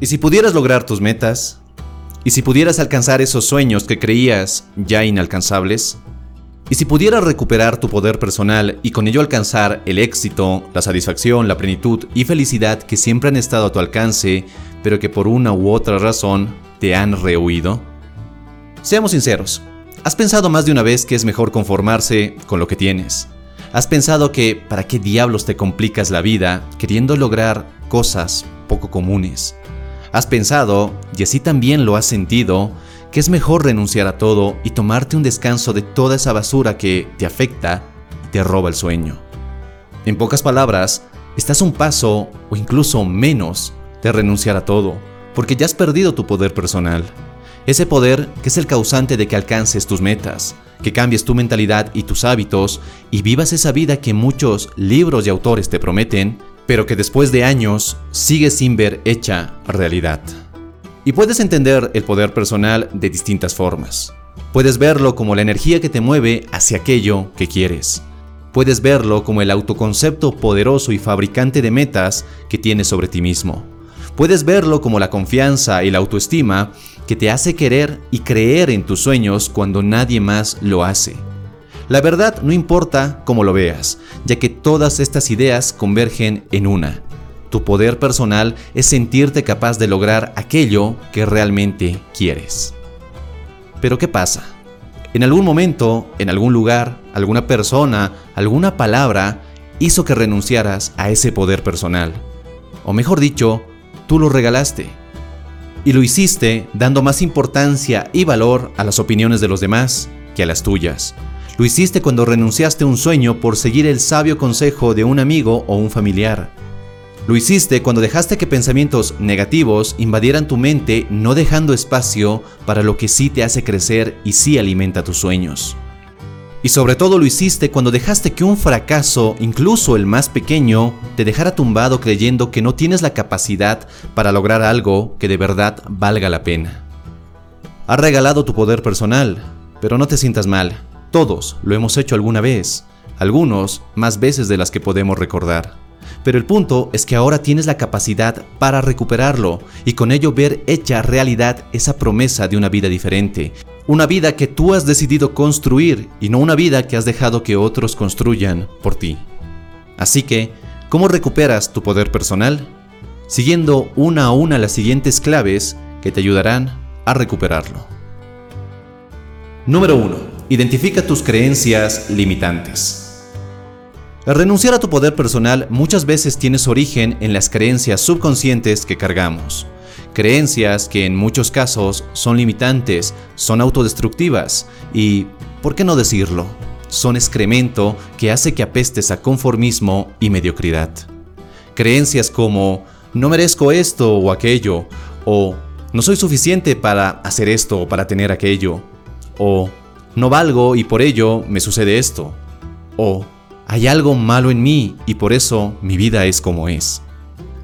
¿Y si pudieras lograr tus metas? ¿Y si pudieras alcanzar esos sueños que creías ya inalcanzables? ¿Y si pudieras recuperar tu poder personal y con ello alcanzar el éxito, la satisfacción, la plenitud y felicidad que siempre han estado a tu alcance, pero que por una u otra razón te han rehuido? Seamos sinceros, ¿has pensado más de una vez que es mejor conformarse con lo que tienes? ¿Has pensado que para qué diablos te complicas la vida queriendo lograr cosas poco comunes? ¿Has pensado, y así también lo has sentido, que es mejor renunciar a todo y tomarte un descanso de toda esa basura que te afecta y te roba el sueño? En pocas palabras, estás un paso o incluso menos de renunciar a todo, porque ya has perdido tu poder personal. Ese poder que es el causante de que alcances tus metas, que cambies tu mentalidad y tus hábitos y vivas esa vida que muchos libros y autores te prometen pero que después de años sigue sin ver hecha realidad. Y puedes entender el poder personal de distintas formas. Puedes verlo como la energía que te mueve hacia aquello que quieres. Puedes verlo como el autoconcepto poderoso y fabricante de metas que tienes sobre ti mismo. Puedes verlo como la confianza y la autoestima que te hace querer y creer en tus sueños cuando nadie más lo hace. La verdad no importa cómo lo veas, ya que todas estas ideas convergen en una. Tu poder personal es sentirte capaz de lograr aquello que realmente quieres. Pero ¿qué pasa? En algún momento, en algún lugar, alguna persona, alguna palabra hizo que renunciaras a ese poder personal. O mejor dicho, tú lo regalaste. Y lo hiciste dando más importancia y valor a las opiniones de los demás que a las tuyas. Lo hiciste cuando renunciaste a un sueño por seguir el sabio consejo de un amigo o un familiar. Lo hiciste cuando dejaste que pensamientos negativos invadieran tu mente, no dejando espacio para lo que sí te hace crecer y sí alimenta tus sueños. Y sobre todo lo hiciste cuando dejaste que un fracaso, incluso el más pequeño, te dejara tumbado creyendo que no tienes la capacidad para lograr algo que de verdad valga la pena. Has regalado tu poder personal, pero no te sientas mal. Todos lo hemos hecho alguna vez, algunos más veces de las que podemos recordar. Pero el punto es que ahora tienes la capacidad para recuperarlo y con ello ver hecha realidad esa promesa de una vida diferente. Una vida que tú has decidido construir y no una vida que has dejado que otros construyan por ti. Así que, ¿cómo recuperas tu poder personal? Siguiendo una a una las siguientes claves que te ayudarán a recuperarlo. Número 1. Identifica tus creencias limitantes. Renunciar a tu poder personal muchas veces tiene su origen en las creencias subconscientes que cargamos. Creencias que en muchos casos son limitantes, son autodestructivas y, ¿por qué no decirlo? Son excremento que hace que apestes a conformismo y mediocridad. Creencias como no merezco esto o aquello, o no soy suficiente para hacer esto o para tener aquello, o no valgo y por ello me sucede esto. O hay algo malo en mí y por eso mi vida es como es.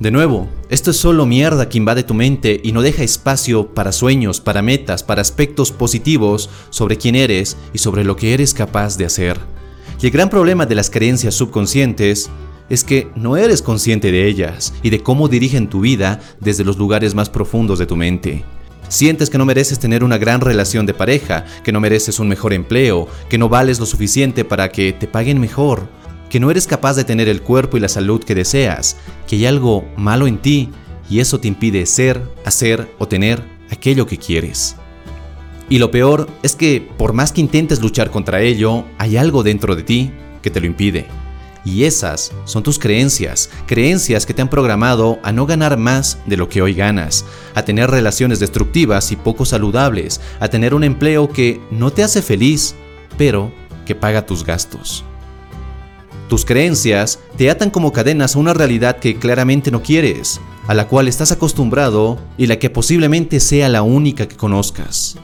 De nuevo, esto es solo mierda que invade tu mente y no deja espacio para sueños, para metas, para aspectos positivos sobre quién eres y sobre lo que eres capaz de hacer. Y el gran problema de las creencias subconscientes es que no eres consciente de ellas y de cómo dirigen tu vida desde los lugares más profundos de tu mente. Sientes que no mereces tener una gran relación de pareja, que no mereces un mejor empleo, que no vales lo suficiente para que te paguen mejor, que no eres capaz de tener el cuerpo y la salud que deseas, que hay algo malo en ti y eso te impide ser, hacer o tener aquello que quieres. Y lo peor es que por más que intentes luchar contra ello, hay algo dentro de ti que te lo impide. Y esas son tus creencias, creencias que te han programado a no ganar más de lo que hoy ganas, a tener relaciones destructivas y poco saludables, a tener un empleo que no te hace feliz, pero que paga tus gastos. Tus creencias te atan como cadenas a una realidad que claramente no quieres, a la cual estás acostumbrado y la que posiblemente sea la única que conozcas.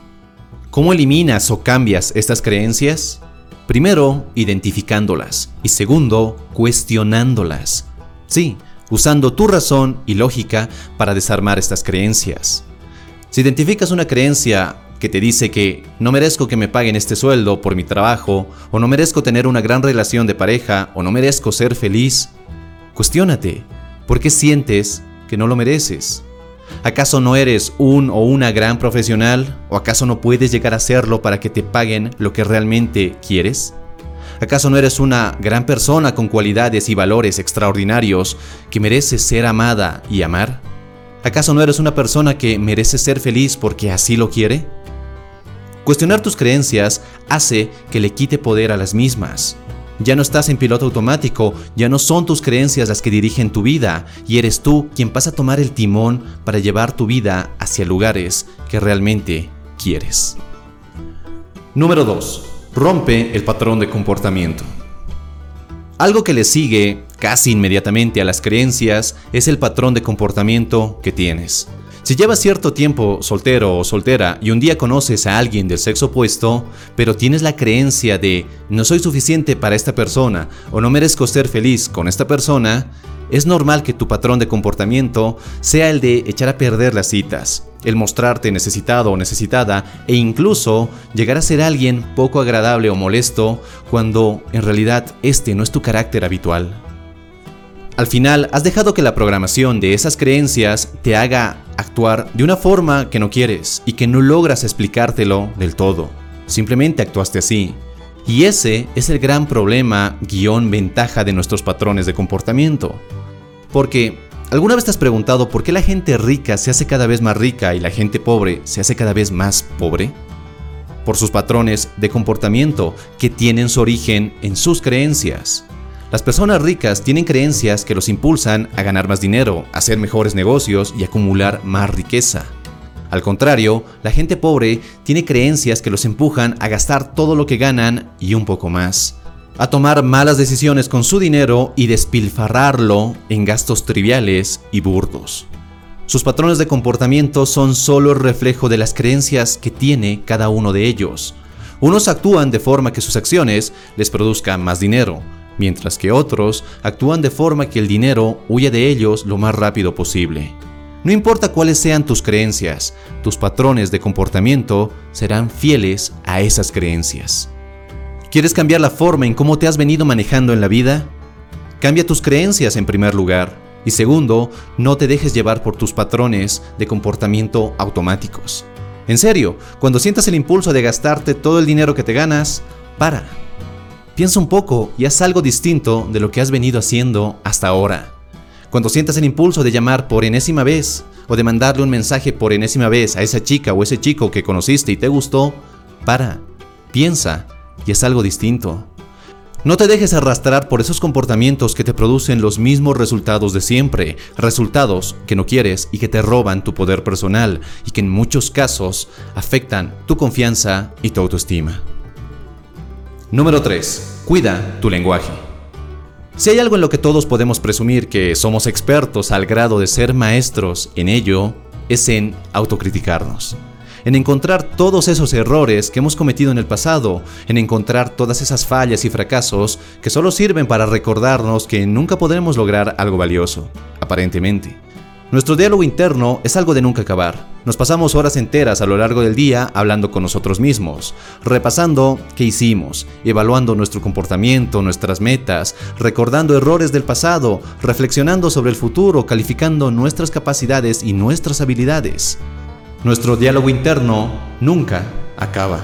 ¿Cómo eliminas o cambias estas creencias? Primero, identificándolas y segundo, cuestionándolas. Sí, usando tu razón y lógica para desarmar estas creencias. Si identificas una creencia que te dice que no merezco que me paguen este sueldo por mi trabajo, o no merezco tener una gran relación de pareja, o no merezco ser feliz, cuestiónate, ¿por qué sientes que no lo mereces? ¿Acaso no eres un o una gran profesional? ¿O acaso no puedes llegar a serlo para que te paguen lo que realmente quieres? ¿Acaso no eres una gran persona con cualidades y valores extraordinarios que merece ser amada y amar? ¿Acaso no eres una persona que merece ser feliz porque así lo quiere? Cuestionar tus creencias hace que le quite poder a las mismas. Ya no estás en piloto automático, ya no son tus creencias las que dirigen tu vida, y eres tú quien pasa a tomar el timón para llevar tu vida hacia lugares que realmente quieres. Número 2. Rompe el patrón de comportamiento. Algo que le sigue casi inmediatamente a las creencias es el patrón de comportamiento que tienes. Si llevas cierto tiempo soltero o soltera y un día conoces a alguien del sexo opuesto, pero tienes la creencia de no soy suficiente para esta persona o no merezco ser feliz con esta persona, es normal que tu patrón de comportamiento sea el de echar a perder las citas, el mostrarte necesitado o necesitada e incluso llegar a ser alguien poco agradable o molesto cuando en realidad este no es tu carácter habitual. Al final, has dejado que la programación de esas creencias te haga actuar de una forma que no quieres y que no logras explicártelo del todo. Simplemente actuaste así. Y ese es el gran problema, guion, ventaja de nuestros patrones de comportamiento. Porque, ¿alguna vez te has preguntado por qué la gente rica se hace cada vez más rica y la gente pobre se hace cada vez más pobre? Por sus patrones de comportamiento que tienen su origen en sus creencias. Las personas ricas tienen creencias que los impulsan a ganar más dinero, a hacer mejores negocios y acumular más riqueza. Al contrario, la gente pobre tiene creencias que los empujan a gastar todo lo que ganan y un poco más, a tomar malas decisiones con su dinero y despilfarrarlo en gastos triviales y burdos. Sus patrones de comportamiento son solo el reflejo de las creencias que tiene cada uno de ellos. Unos actúan de forma que sus acciones les produzcan más dinero, mientras que otros actúan de forma que el dinero huya de ellos lo más rápido posible. No importa cuáles sean tus creencias, tus patrones de comportamiento serán fieles a esas creencias. ¿Quieres cambiar la forma en cómo te has venido manejando en la vida? Cambia tus creencias en primer lugar. Y segundo, no te dejes llevar por tus patrones de comportamiento automáticos. En serio, cuando sientas el impulso de gastarte todo el dinero que te ganas, para Piensa un poco y haz algo distinto de lo que has venido haciendo hasta ahora. Cuando sientas el impulso de llamar por enésima vez o de mandarle un mensaje por enésima vez a esa chica o ese chico que conociste y te gustó, para, piensa y haz algo distinto. No te dejes arrastrar por esos comportamientos que te producen los mismos resultados de siempre, resultados que no quieres y que te roban tu poder personal y que en muchos casos afectan tu confianza y tu autoestima. Número 3. Cuida tu lenguaje. Si hay algo en lo que todos podemos presumir que somos expertos al grado de ser maestros en ello, es en autocriticarnos. En encontrar todos esos errores que hemos cometido en el pasado, en encontrar todas esas fallas y fracasos que solo sirven para recordarnos que nunca podremos lograr algo valioso, aparentemente. Nuestro diálogo interno es algo de nunca acabar. Nos pasamos horas enteras a lo largo del día hablando con nosotros mismos, repasando qué hicimos, evaluando nuestro comportamiento, nuestras metas, recordando errores del pasado, reflexionando sobre el futuro, calificando nuestras capacidades y nuestras habilidades. Nuestro diálogo interno nunca acaba.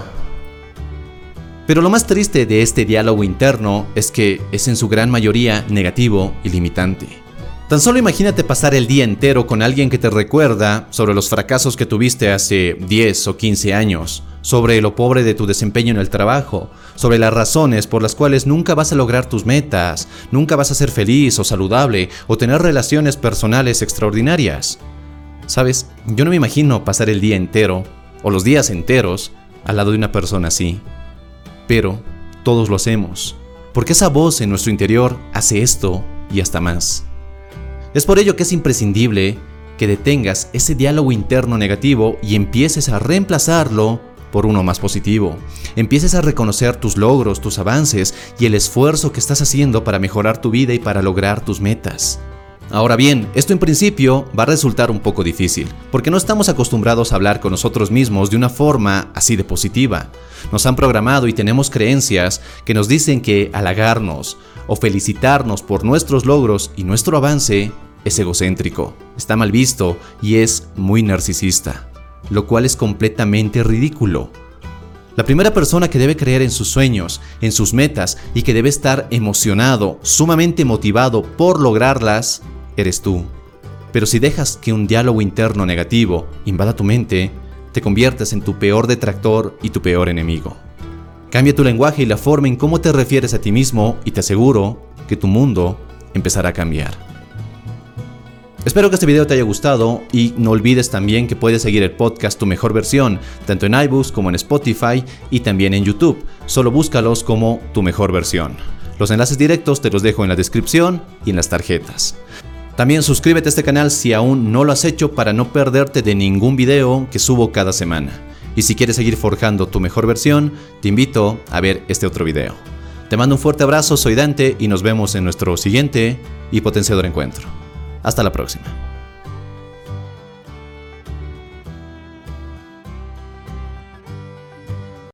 Pero lo más triste de este diálogo interno es que es en su gran mayoría negativo y limitante. Tan solo imagínate pasar el día entero con alguien que te recuerda sobre los fracasos que tuviste hace 10 o 15 años, sobre lo pobre de tu desempeño en el trabajo, sobre las razones por las cuales nunca vas a lograr tus metas, nunca vas a ser feliz o saludable o tener relaciones personales extraordinarias. Sabes, yo no me imagino pasar el día entero, o los días enteros, al lado de una persona así. Pero todos lo hacemos, porque esa voz en nuestro interior hace esto y hasta más. Es por ello que es imprescindible que detengas ese diálogo interno negativo y empieces a reemplazarlo por uno más positivo. Empieces a reconocer tus logros, tus avances y el esfuerzo que estás haciendo para mejorar tu vida y para lograr tus metas. Ahora bien, esto en principio va a resultar un poco difícil, porque no estamos acostumbrados a hablar con nosotros mismos de una forma así de positiva. Nos han programado y tenemos creencias que nos dicen que halagarnos o felicitarnos por nuestros logros y nuestro avance es egocéntrico, está mal visto y es muy narcisista, lo cual es completamente ridículo. La primera persona que debe creer en sus sueños, en sus metas y que debe estar emocionado, sumamente motivado por lograrlas, eres tú. Pero si dejas que un diálogo interno negativo invada tu mente, te conviertes en tu peor detractor y tu peor enemigo. Cambia tu lenguaje y la forma en cómo te refieres a ti mismo y te aseguro que tu mundo empezará a cambiar. Espero que este video te haya gustado y no olvides también que puedes seguir el podcast Tu Mejor Versión, tanto en iBooks como en Spotify y también en YouTube. Solo búscalos como Tu Mejor Versión. Los enlaces directos te los dejo en la descripción y en las tarjetas. También suscríbete a este canal si aún no lo has hecho para no perderte de ningún video que subo cada semana. Y si quieres seguir forjando tu mejor versión, te invito a ver este otro video. Te mando un fuerte abrazo, soy Dante y nos vemos en nuestro siguiente y potenciador encuentro. Hasta la próxima.